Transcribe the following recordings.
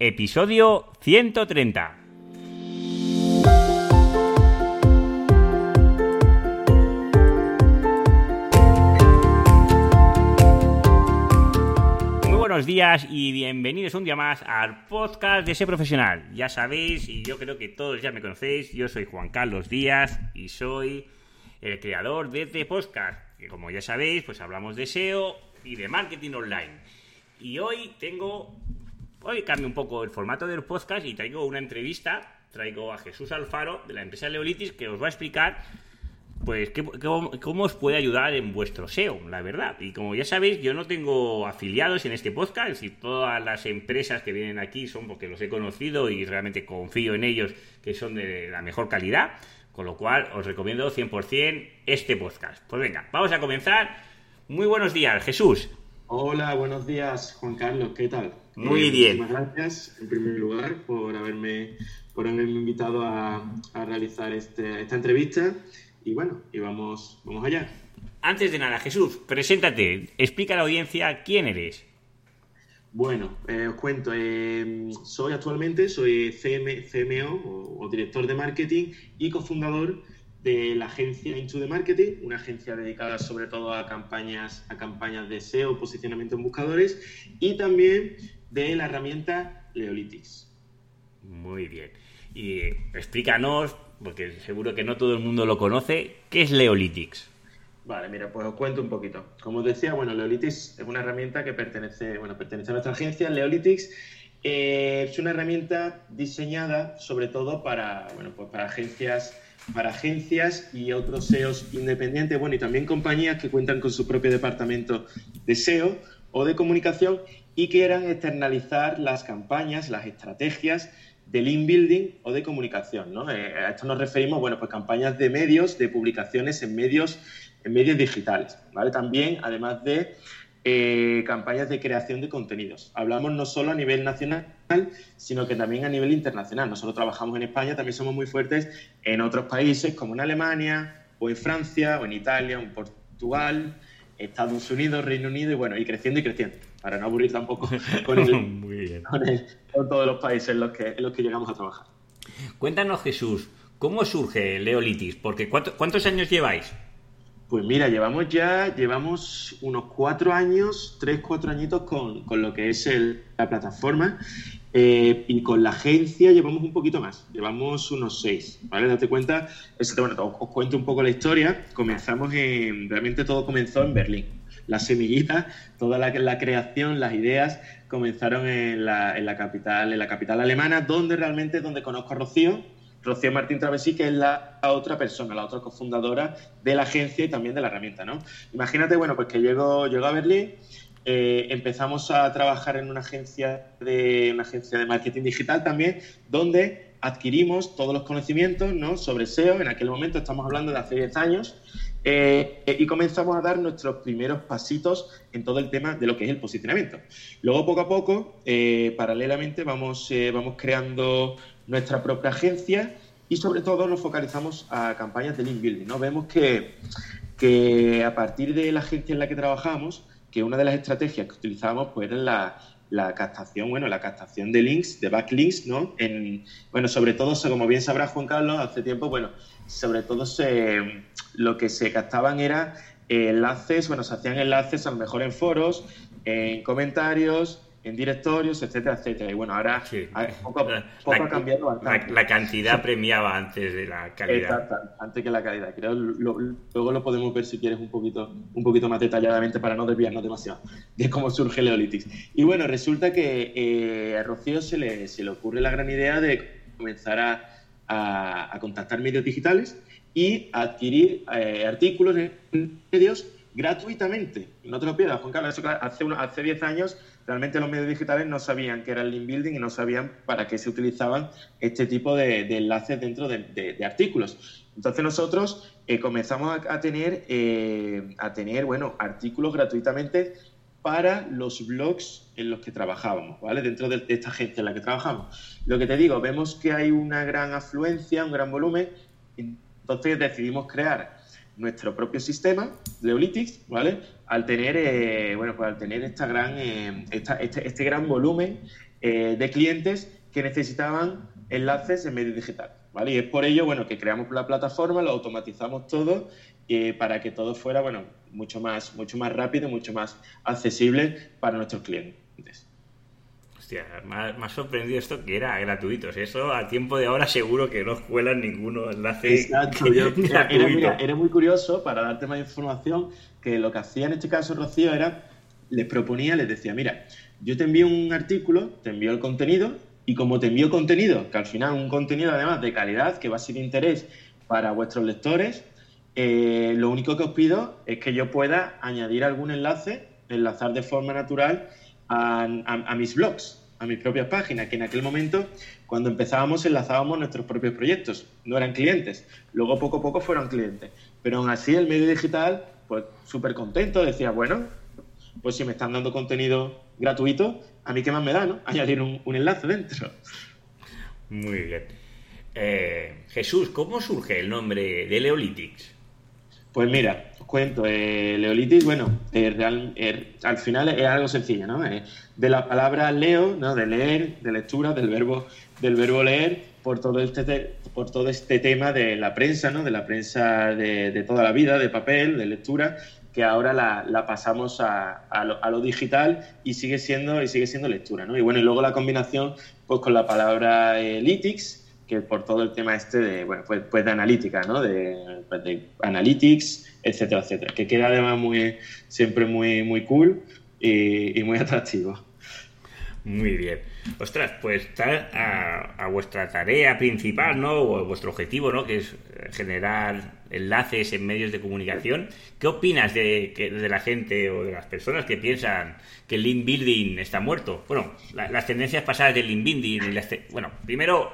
Episodio 130. Muy buenos días y bienvenidos un día más al podcast de ese profesional. Ya sabéis, y yo creo que todos ya me conocéis, yo soy Juan Carlos Díaz y soy el creador de este podcast. Que como ya sabéis, pues hablamos de SEO y de marketing online. Y hoy tengo Hoy cambio un poco el formato del podcast y traigo una entrevista. Traigo a Jesús Alfaro de la empresa Leolitis que os va a explicar pues cómo, os puede ayudar en vuestro SEO, la verdad. Y como ya sabéis, yo no tengo afiliados en este podcast, decir, todas las empresas que vienen aquí son porque los he conocido y realmente confío en ellos que son de la mejor calidad, con lo cual os recomiendo 100% este podcast. Pues venga, vamos a comenzar. Muy buenos días, Jesús. Hola, buenos días, Juan Carlos, ¿qué tal? Muy bien. Muchísimas gracias, en primer lugar, por haberme, por haberme invitado a, a realizar este- esta entrevista. Y bueno, y vamos, vamos allá. Antes de nada, Jesús, preséntate, explica a la audiencia quién eres. Bueno, eh, os cuento, eh, soy actualmente, soy CM, CMO o, o director de marketing y cofundador de la agencia Into the Marketing, una agencia dedicada sobre todo a campañas, a campañas de SEO, posicionamiento en buscadores y también de la herramienta Leolitics. Muy bien. Y explícanos, porque seguro que no todo el mundo lo conoce, ¿qué es Leolitics? Vale, mira, pues os cuento un poquito. Como os decía, bueno, Leolitics es una herramienta que pertenece, bueno, pertenece a nuestra agencia, Leolitics. eh, es una herramienta diseñada sobre todo para, bueno, pues para agencias, para agencias y otros SEOs independientes, bueno, y también compañías que cuentan con su propio departamento de SEO o de comunicación y quieran externalizar las campañas, las estrategias de link building o de comunicación. Eh, a esto nos referimos, bueno, pues campañas de medios, de publicaciones en medios, en medios digitales, ¿vale? También, además de eh, campañas de creación de contenidos. Hablamos no solo a nivel nacional, sino que también a nivel internacional. Nosotros trabajamos en España, también somos muy fuertes en otros países como en Alemania, o en Francia, o en Italia, o en Portugal, Estados Unidos, Reino Unido, y bueno, y creciendo y creciendo, para no aburrir tampoco con, el- Muy bien. con el- con todos los países en los que, en los que llegamos a trabajar. Cuéntanos, Jesús, ¿cómo surge Leolitis? Porque ¿cuánto- ¿cuántos años lleváis? Pues mira, llevamos ya, llevamos unos cuatro años, tres, cuatro añitos con, con lo que es el- la plataforma eh, y con la agencia llevamos un poquito más, llevamos unos seis, ¿vale? Date cuenta, bueno, os, cuento un poco la historia, comenzamos en, realmente todo comenzó en Berlín, la semillita, toda la, creación, las ideas comenzaron en la, en la capital, en la capital alemana, donde realmente donde conozco a Rocío, Rocío Martín Travesí, que es la otra persona, la otra cofundadora de la agencia y también de la herramienta, ¿no? Imagínate, bueno, pues que llego, llego a Berlín, eh, empezamos a trabajar en una agencia de una agencia de marketing digital también, donde adquirimos todos los conocimientos ¿no? sobre SEO. En aquel momento estamos hablando de hace 10 años. eh, y comenzamos a dar nuestros primeros pasitos en todo el tema de lo que es el posicionamiento. Luego, poco a poco, eh, paralelamente, vamos, vamos creando nuestra propia agencia y sobre todo nos focalizamos a campañas de link building. ¿no? Vemos que, que a partir de la agencia en la que trabajamos, que una de las estrategias que utilizábamos pues, era la, la captación, bueno, la captación de links, de backlinks, ¿no? En, bueno, sobre todo, como bien sabrá Juan Carlos, hace tiempo, bueno, sobre todo se, lo que se captaban era enlaces, bueno, se hacían enlaces a lo mejor en foros, en comentarios, en directorios, etcétera, etcétera. Y bueno, ahora Sí. a- poco, La- ha cambiado La, bastante. la cantidad premiaba antes de la calidad. Exacto, antes que la calidad. Creo lo- luego lo podemos ver si quieres un poquito, un poquito más detalladamente para no desviarnos demasiado de cómo surge Leolitics. Y bueno, resulta que eh, a Rocío se le, se le ocurre la gran idea de comenzar a, a- a contactar medios digitales y a adquirir eh, artículos en medios gratuitamente. No te lo pierdas, Juan Carlos. Eso, hace, uno- hace 10 años realmente los medios digitales no sabían qué era el link building y no sabían para qué se utilizaban este tipo de, enlaces dentro de, artículos. Entonces nosotros eh, comenzamos a, tener, eh, a tener bueno, artículos gratuitamente para los blogs en los que trabajábamos, ¿vale? Dentro de, esta agencia en la que trabajamos. Lo que te digo, vemos que hay una gran afluencia, un gran volumen, entonces decidimos crear nuestro propio sistema de Leolitics, ¿vale? Al tener, eh, bueno, pues al tener esta gran, eh, este, este gran volumen eh, de clientes que necesitaban enlaces en medio digital. ¿vale? Y es por ello bueno, que creamos la plataforma, lo automatizamos todo eh, para que todo fuera bueno, mucho, más, mucho más rápido, mucho más accesible para nuestros clientes. Hostia, me ha, sorprendido esto que era gratuito. Eso a tiempo de ahora seguro que no cuelan ninguno enlace Exacto, era, era, muy curioso para darte más información que lo que hacía en este caso Rocío era, les proponía, les decía, mira, yo te envío un artículo, te envío el contenido y como te envío contenido, que al final un contenido además de calidad, que va a ser de interés para vuestros lectores, eh, lo único que os pido es que yo pueda añadir algún enlace, enlazar de forma natural a, mis blogs, a mis propias páginas, que en aquel momento, cuando empezábamos, enlazábamos nuestros propios proyectos, no eran clientes. Luego, poco a poco, fueron clientes. Pero aún así, el medio digital, pues súper contento, decía, bueno, pues si me están dando contenido gratuito, a mí qué más me da, ¿no? Añadir un, enlace dentro. Muy bien. Eh, Jesús, ¿cómo surge el nombre de Leolitics? Pues mira, os cuento, eh, Leolitics, bueno, eh, al final es algo sencillo, ¿no? de la palabra leo, ¿no? De leer, de lectura, del verbo, del verbo leer, por todo este por todo este tema de la prensa, ¿no? De la prensa de, toda la vida, de papel, de lectura, que ahora la, pasamos a, lo, digital y sigue siendo y sigue siendo lectura, ¿no? Y bueno, y luego la combinación pues con la palabra eh, lytics, que por todo el tema este de, bueno, pues, pues de analítica, ¿no? De, pues de, analytics, etcétera, etcétera, que queda además muy, siempre muy, muy cool y, muy atractivo. Muy bien. Ostras, pues a, a, vuestra tarea principal, ¿no? O vuestro objetivo, ¿no? Que es generar enlaces en medios de comunicación. ¿Qué opinas de, de la gente o de las personas que piensan que el link building está muerto? Bueno, las tendencias pasadas del link building. bueno, primero,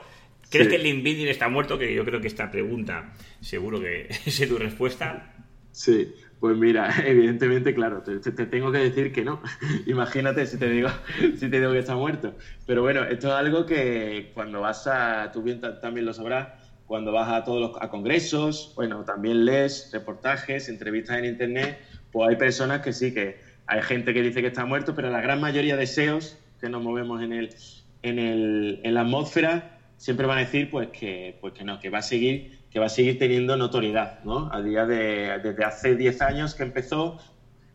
¿crees que el link building está muerto? Que yo creo que esta pregunta seguro que es tu respuesta. Sí, pues mira, evidentemente, claro, te, tengo que decir que no. Imagínate si te digo si te digo que está muerto. Pero bueno, esto es algo que cuando vas a, tú bien también lo sabrás, cuando vas a todos los a congresos, bueno, también lees reportajes, entrevistas en internet, pues hay personas que sí, que hay gente que dice que está muerto, pero la gran mayoría de SEOs que nos movemos en el, en, el, en la atmósfera siempre van a decir pues que, pues que no, que va a seguir, que va a seguir teniendo notoriedad, ¿no? A día de, desde hace 10 años que empezó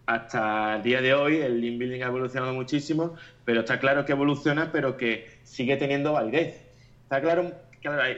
hasta el día de hoy el link building ha evolucionado muchísimo, pero está claro que evoluciona, pero que sigue teniendo validez. Está claro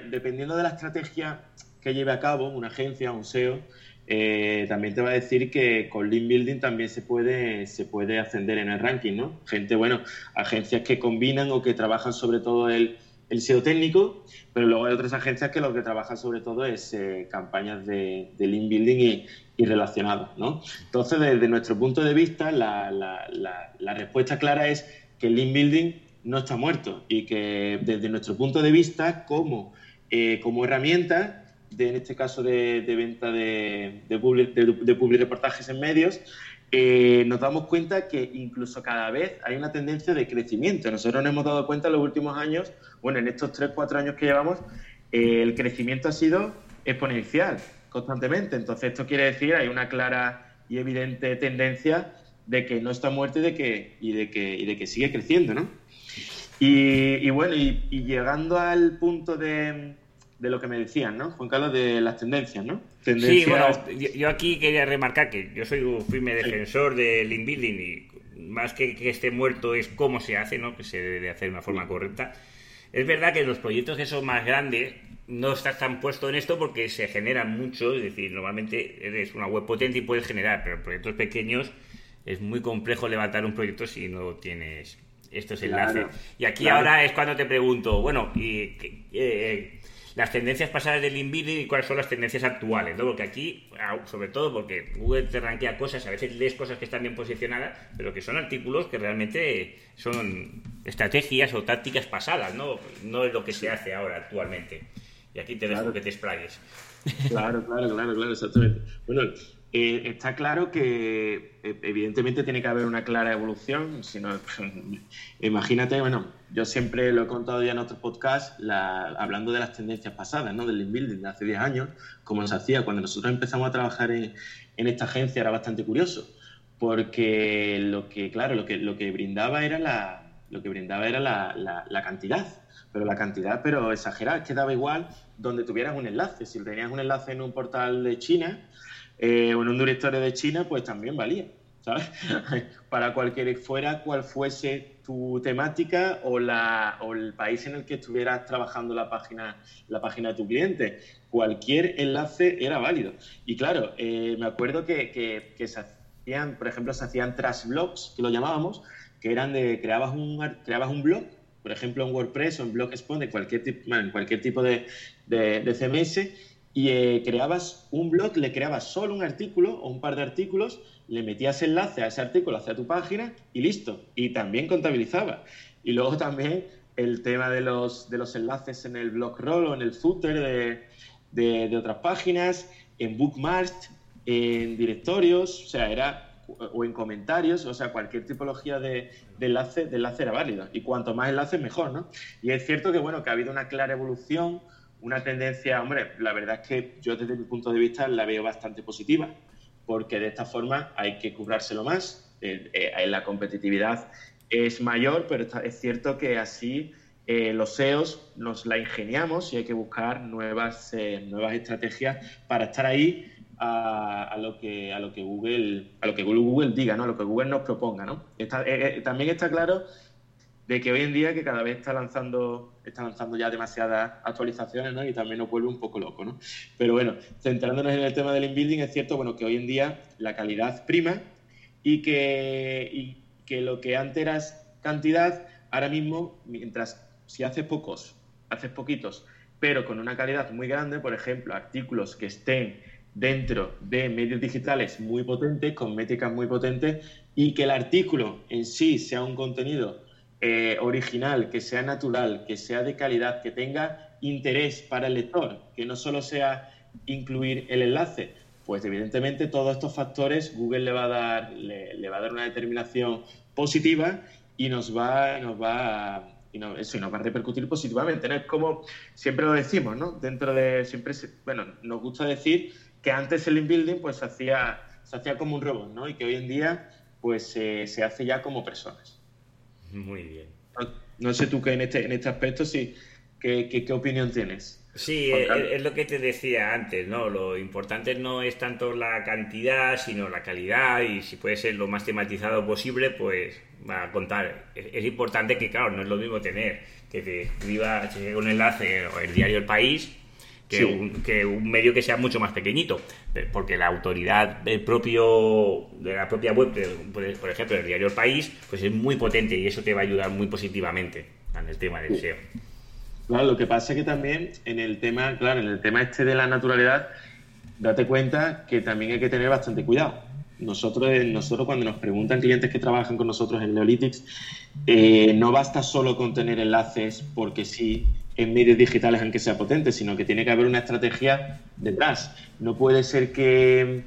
dependiendo de la estrategia que lleve a cabo una agencia, un SEO, eh, también te va a decir que con Link Building también se puede, se puede ascender en el ranking, ¿no? Gente, bueno, agencias que combinan o que trabajan sobre todo el, el SEO técnico, pero luego hay otras agencias que lo que trabajan sobre todo es eh, campañas de, de Link Building y, y ¿no? Entonces, desde nuestro punto de vista, la, respuesta clara es que el Link Building no está muerto y que desde nuestro punto de vista, como, eh, como herramienta, de, en este caso de, venta de, de, public, de, reportajes en medios, eh, nos damos cuenta que incluso cada vez hay una tendencia de crecimiento. Nosotros nos hemos dado cuenta en los últimos años, bueno, en estos 3-4 años que llevamos, eh, el crecimiento ha sido exponencial constantemente. Entonces, esto quiere decir, hay una clara y evidente tendencia de que no está muerto y de que, y de que, y de que sigue creciendo, ¿no? Y, bueno, y, llegando al punto de, lo que me decían, ¿no? Juan Carlos, de las tendencias, ¿no? Sí, bueno, yo, aquí quería remarcar que yo soy un firme defensor del link building y más que que esté muerto es cómo se hace, ¿no? Que se debe hacer de una forma correcta. Es verdad que los proyectos que son más grandes no estás tan puesto en esto porque se generan mucho, es decir, normalmente eres una web potente y puedes generar, pero proyectos pequeños es muy complejo levantar un proyecto si no tienes estos enlaces. y aquí ahora es cuando te pregunto, bueno, y, eh, las tendencias pasadas del InVideo y cuáles son las tendencias actuales, ¿no? Porque aquí, sobre todo porque Google te ranquea cosas, a veces lees cosas que están bien posicionadas, pero que son artículos que realmente son estrategias o tácticas pasadas, ¿no? No es lo que se hace ahora actualmente. Y aquí te dejo que te explayes. Claro, claro, claro, claro, exactamente. Bueno, eh, está claro que eh, evidentemente tiene que haber una clara evolución, si imagínate, bueno, yo siempre lo he contado ya en otros podcasts, hablando de las tendencias pasadas, ¿no? Del link building de hace 10 años, como se hacía cuando nosotros empezamos a trabajar en, esta agencia era bastante curioso, porque lo que, claro, lo que, lo que brindaba era la, lo que brindaba era la, cantidad, pero la cantidad, pero exagerada, es que daba igual donde tuvieras un enlace. Si tenías un enlace en un portal de China eh, en un directorio de China, pues también valía, ¿sabes? Para cualquier fuera cual fuese tu temática o, la, o el país en el que estuvieras trabajando la página, la página de tu cliente. Cualquier enlace era válido. Y claro, eh, me acuerdo que, que, se hacían, por ejemplo, se hacían trash blogs, que lo llamábamos, que eran de creabas un, creabas un blog, por ejemplo en WordPress o en Blogspot, de cualquier, en cualquier tipo de, de, CMS, y eh, creabas un blog, le creabas solo un artículo o un par de artículos, le metías enlace a ese artículo hacia tu página y listo. Y también contabilizaba. Y luego también el tema de los, de los enlaces en el blog roll o en el footer de, de, de otras páginas, en bookmarks, en directorios, o sea, era o en comentarios, o sea, cualquier tipología de, enlace, de enlace era válido. Y cuanto más enlaces, mejor, ¿no? Y es cierto que, bueno, que ha habido una clara evolución, una tendencia, hombre, la verdad es que yo desde mi punto de vista la veo bastante positiva, porque de esta forma hay que currárselo más, eh, eh, la competitividad es mayor, pero es cierto que así eh, los SEOs nos la ingeniamos y hay que buscar nuevas, nuevas estrategias para estar ahí a, lo que a lo que Google a lo que Google diga, ¿no? A lo que Google nos proponga, ¿no? También está claro de que hoy en día que cada vez está lanzando está lanzando ya demasiadas actualizaciones, ¿no? Y también nos vuelve un poco loco, ¿no? Pero bueno, centrándonos en el tema del inbuilding, es cierto, bueno, que hoy en día la calidad prima y que, y que lo que antes era cantidad, ahora mismo, mientras si haces pocos, haces poquitos, pero con una calidad muy grande, por ejemplo, artículos que estén dentro de medios digitales muy potentes, con métricas muy potentes, y que el artículo en sí sea un contenido eh, original, que sea natural, que sea de calidad, que tenga interés para el lector, que no solo sea incluir el enlace, pues evidentemente todos estos factores Google le va a dar, le, va a dar una determinación positiva y nos va, nos va y no, eso nos va a repercutir positivamente. Es como siempre lo decimos, ¿no? Dentro de siempre, bueno, nos gusta decir que antes el inbuilding pues se hacía, se hacía como un robot, ¿no? Y que hoy en día pues se hace ya como personas. Muy bien. No, sé tú qué en este, en este aspecto, sí, ¿qué, qué, opinión tienes? Sí, es, lo que te decía antes, ¿no? Lo importante no es tanto la cantidad, sino la calidad y si puede ser lo más tematizado posible, pues va a contar. Es, importante que, claro, no es lo mismo tener que te escriba un enlace o el diario El País que, un, medio que sea mucho más pequeñito, eh, porque la autoridad del propio de la propia web, por ejemplo, el diario El País, pues es muy potente y eso te va a ayudar muy positivamente en el tema del SEO. Claro, lo que pasa es que también en el tema, claro, en el tema este de la naturalidad, date cuenta que también hay que tener bastante cuidado. Nosotros, eh, nosotros cuando nos preguntan clientes que trabajan con nosotros en Neolitics, eh, no basta solo con tener enlaces porque sí en medios digitales aunque sea potente, sino que tiene que haber una estrategia detrás. No puede ser que,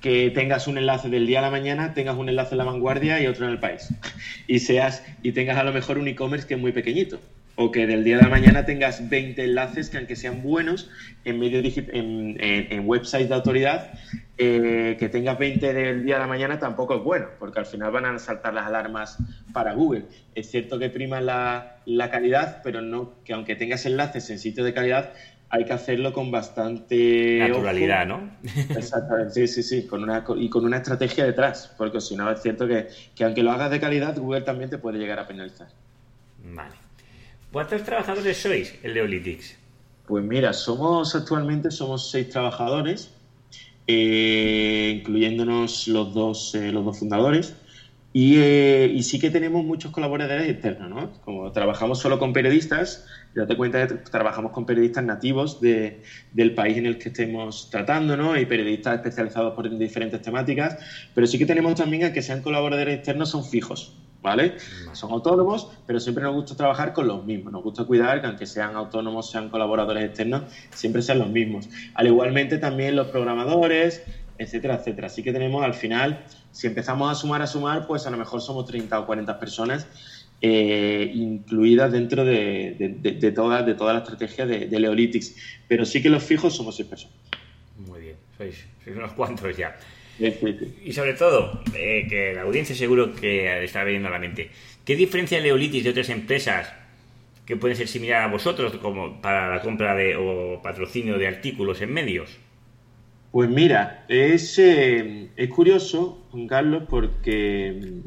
que tengas un enlace del día a la mañana, tengas un enlace en la vanguardia y otro en el país. Y seas, y tengas a lo mejor un e-commerce que es muy pequeñito. O que del día de la mañana tengas 20 enlaces que aunque sean buenos en medios en, en websites de autoridad, eh, que tengas 20 del día a la mañana tampoco es bueno, porque al final van a saltar las alarmas para Google. Es cierto que prima la, calidad, pero no que aunque tengas enlaces en sitios de calidad, hay que hacerlo con bastante naturalidad, ¿no? Exactamente, sí, sí, sí, con una, y con una estrategia detrás, porque si no es cierto que, que aunque lo hagas de calidad, Google también te puede llegar a penalizar. Vale. ¿Cuántos trabajadores sois en Leolitics? Pues mira, somos actualmente somos seis trabajadores eh, incluyéndonos los dos, eh, los dos fundadores. Eh, y, sí que tenemos muchos colaboradores externos, ¿no? Como trabajamos solo con periodistas, date cuenta que trabajamos con periodistas nativos de, del país en el que estemos tratando, ¿no? Y periodistas especializados por diferentes temáticas, pero sí que tenemos también a que sean colaboradores externos, son fijos. ¿Vale? Son autónomos, pero siempre nos gusta trabajar con los mismos. Nos gusta cuidar que aunque sean autónomos, sean colaboradores externos, siempre sean los mismos. Al igualmente también los programadores, etcétera, etcétera. Así que tenemos al final, si empezamos a sumar, a sumar, pues a lo mejor somos 30 o 40 personas eh, incluidas dentro de, de, toda, de toda la estrategia de, de Leolitics. Pero sí que los fijos somos seis personas. Muy bien, sois, sois unos cuantos ya. Y sobre todo, eh, que la audiencia seguro que está viniendo a la mente. ¿Qué diferencia Leolitis de otras empresas que pueden ser similares a vosotros como para la compra de, o patrocinio de artículos en medios? Pues mira, es, eh, es curioso, Juan Carlos, porque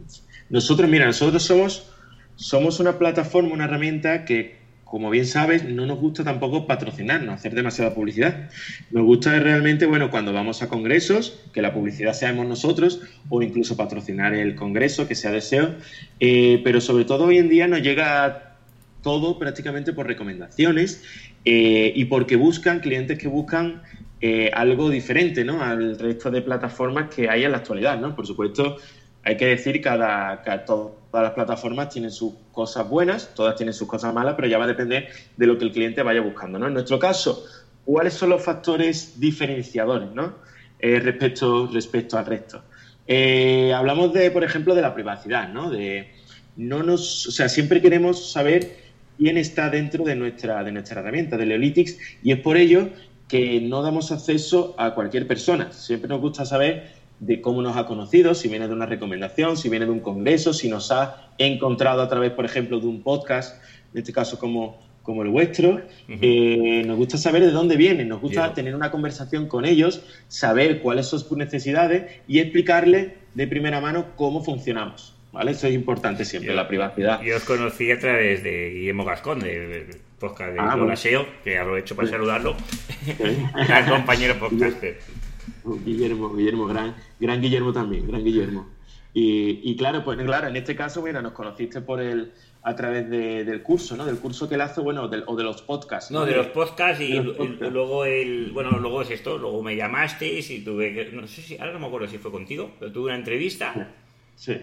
nosotros, mira, nosotros somos, somos una plataforma, una herramienta que como bien sabes, no nos gusta tampoco patrocinarnos, hacer demasiada publicidad. Nos gusta realmente, bueno, cuando vamos a congresos, que la publicidad seamos nosotros, o incluso patrocinar el congreso, que sea deseo, eh, pero sobre todo hoy en día nos llega todo prácticamente por recomendaciones eh, y porque buscan clientes que buscan eh, algo diferente ¿no? al resto de plataformas que hay en la actualidad. ¿no? Por supuesto, hay que decir que cada, todas las plataformas tienen sus cosas buenas, todas tienen sus cosas malas, pero ya va a depender de lo que el cliente vaya buscando. ¿no? En nuestro caso, ¿cuáles son los factores diferenciadores ¿no? Eh, respecto, respecto al resto? Eh, hablamos de, por ejemplo, de la privacidad, ¿no? De no nos, o sea, siempre queremos saber quién está dentro de nuestra, de nuestra herramienta, de Leolitics, y es por ello que no damos acceso a cualquier persona. Siempre nos gusta saber de cómo nos ha conocido, si viene de una recomendación, si viene de un congreso, si nos ha encontrado a través, por ejemplo, de un podcast, en este caso como, como el vuestro. Eh, nos gusta saber de dónde vienen, nos gusta tener una conversación con ellos, saber cuáles son sus necesidades y explicarles de primera mano cómo funcionamos. ¿Vale? Eso es importante siempre, la privacidad. Yo os conocí a través de Guillermo Gascón, del podcast de ah, SEO, que aprovecho para saludarlo. Gran compañero podcaster. Guillermo, Guillermo, gran, gran Guillermo también, gran Guillermo. Y, claro, pues claro, en este caso, mira, nos conociste por el a través del curso, ¿no? Del curso que él hace, bueno, o de los podcasts. No, de los podcasts y, luego el, bueno, luego es esto, luego me llamaste y tuve que, no sé si, ahora no me acuerdo si fue contigo, pero tuve una entrevista. Sí.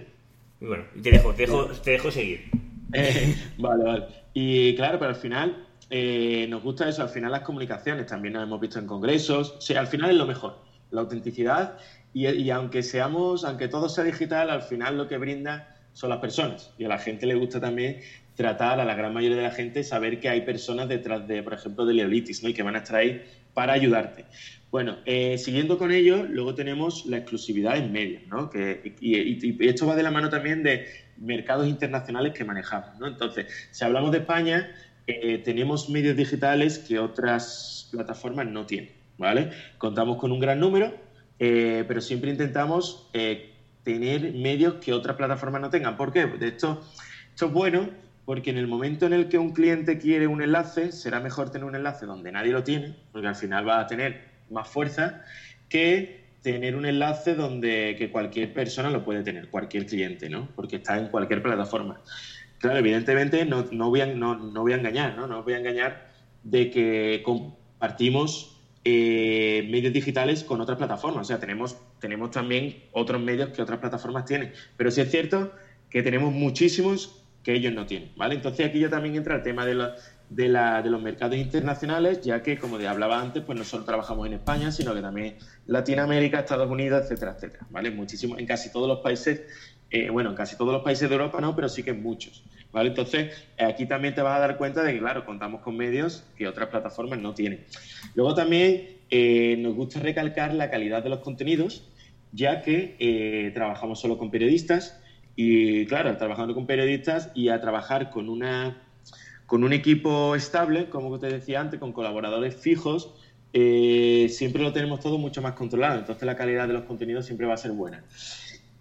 Y bueno, te dejo, te dejo, te dejo seguir. Eh, vale, vale. Y claro, pero al final eh, nos gusta eso, al final las comunicaciones, también nos hemos visto en congresos, sí, al final es lo mejor la autenticidad y, aunque seamos, aunque todo sea digital, al final lo que brinda son las personas y a la gente le gusta también tratar a la gran mayoría de la gente saber que hay personas detrás de, por ejemplo, de Leolitis, ¿no? Y que van a estar ahí para ayudarte. Bueno, eh, siguiendo con ello, luego tenemos la exclusividad en medios, ¿no? Que, y, esto va de la mano también de mercados internacionales que manejamos, ¿no? Entonces, si hablamos de España, eh, tenemos medios digitales que otras plataformas no tienen. ¿Vale? Contamos con un gran número, eh, pero siempre intentamos eh, tener medios que otras plataformas no tengan. ¿Por qué? De esto, es bueno porque en el momento en el que un cliente quiere un enlace, será mejor tener un enlace donde nadie lo tiene, porque al final va a tener más fuerza que tener un enlace donde cualquier persona lo puede tener, cualquier cliente, ¿no? Porque está en cualquier plataforma. Claro, evidentemente no, voy, a, no, no voy a engañar, ¿no? No voy a engañar de que compartimos eh, medios digitales con otras plataformas. O sea, tenemos, tenemos también otros medios que otras plataformas tienen. Pero sí es cierto que tenemos muchísimos que ellos no tienen, ¿vale? Entonces aquí ya también entra el tema de, de, los mercados internacionales, ya que, como hablaba antes, pues no solo trabajamos en España, sino que también Latinoamérica, Estados Unidos, etcétera, etcétera, ¿vale? Muchísimo, en casi todos los países, eh, bueno, en casi todos los países de Europa no, pero sí que muchos, ¿vale? Entonces, aquí también te vas a dar cuenta de que, claro, contamos con medios que otras plataformas no tienen. Luego también eh, nos gusta recalcar la calidad de los contenidos, ya que eh, trabajamos solo con periodistas y, claro, trabajando con periodistas y a trabajar con una con un equipo estable, como te decía antes, con colaboradores fijos, siempre lo tenemos todo mucho más controlado. Entonces la calidad de los contenidos siempre va a ser buena.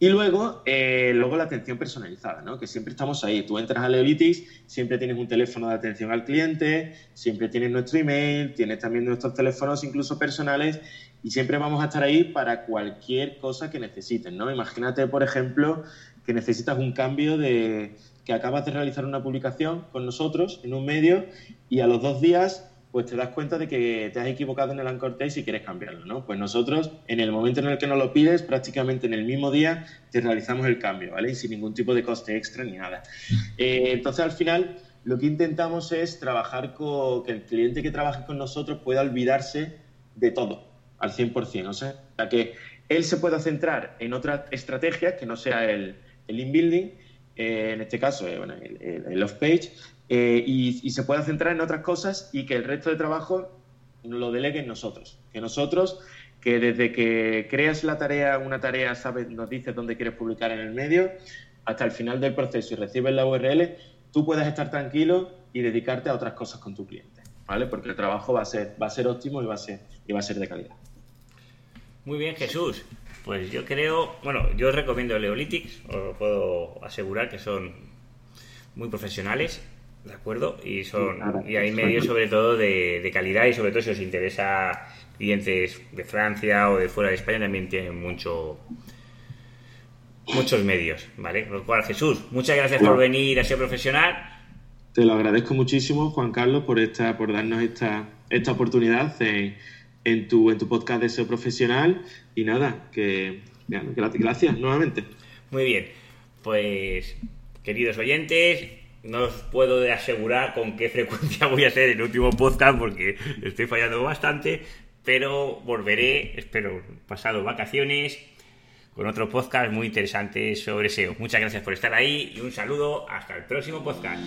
Y luego, eh, luego la atención personalizada, ¿no? que siempre estamos ahí. Tú entras a Leolitics, siempre tienes un teléfono de atención al cliente, siempre tienes nuestro email, tienes también nuestros teléfonos incluso personales y siempre vamos a estar ahí para cualquier cosa que necesites. ¿no? Imagínate, por ejemplo, que necesitas un cambio de que acabas de realizar una publicación con nosotros en un medio y a los dos días pues te das cuenta de que te has equivocado en el anchor text y quieres cambiarlo, ¿no? Pues nosotros, en el momento en el que nos lo pides, prácticamente en el mismo día te realizamos el cambio, ¿vale? Y sin ningún tipo de coste extra ni nada. Eh, entonces, al final, lo que intentamos es trabajar con que el cliente que trabaje con nosotros pueda olvidarse de todo, al 100%, o sea, que él se pueda centrar en otras estrategias que no sea el, el in-building, eh, en este caso, eh, bueno, el, el off-page, eh, y, se pueda centrar en otras cosas y que el resto de trabajo lo deleguen nosotros. Que nosotros que desde que creas la tarea, una tarea, sabes, nos dices dónde quieres publicar en el medio, hasta el final del proceso y recibes la URL, tú puedes estar tranquilo y dedicarte a otras cosas con tu cliente, ¿vale? Porque el trabajo va a ser, va a ser óptimo y va a ser, y va a ser de calidad. Muy bien, Jesús. Pues yo creo, bueno, yo os recomiendo Leolitics, os puedo asegurar que son muy profesionales, ¿de acuerdo? Y son y hay medios sobre todo de, de, calidad y sobre todo si os interesa clientes de Francia o de fuera de España también tienen mucho muchos medios, ¿vale? Lo cual, Jesús, muchas gracias por venir a ser profesional. Te lo agradezco muchísimo, Juan Carlos, por esta, por darnos esta, esta oportunidad en, tu, en tu podcast de SEO profesional. Y nada, que gracias nuevamente. Muy bien, pues queridos oyentes, no os puedo asegurar con qué frecuencia voy a hacer el último podcast porque estoy fallando bastante, pero volveré, espero, pasado vacaciones con otro podcast muy interesante sobre SEO. Muchas gracias por estar ahí y un saludo hasta el próximo podcast.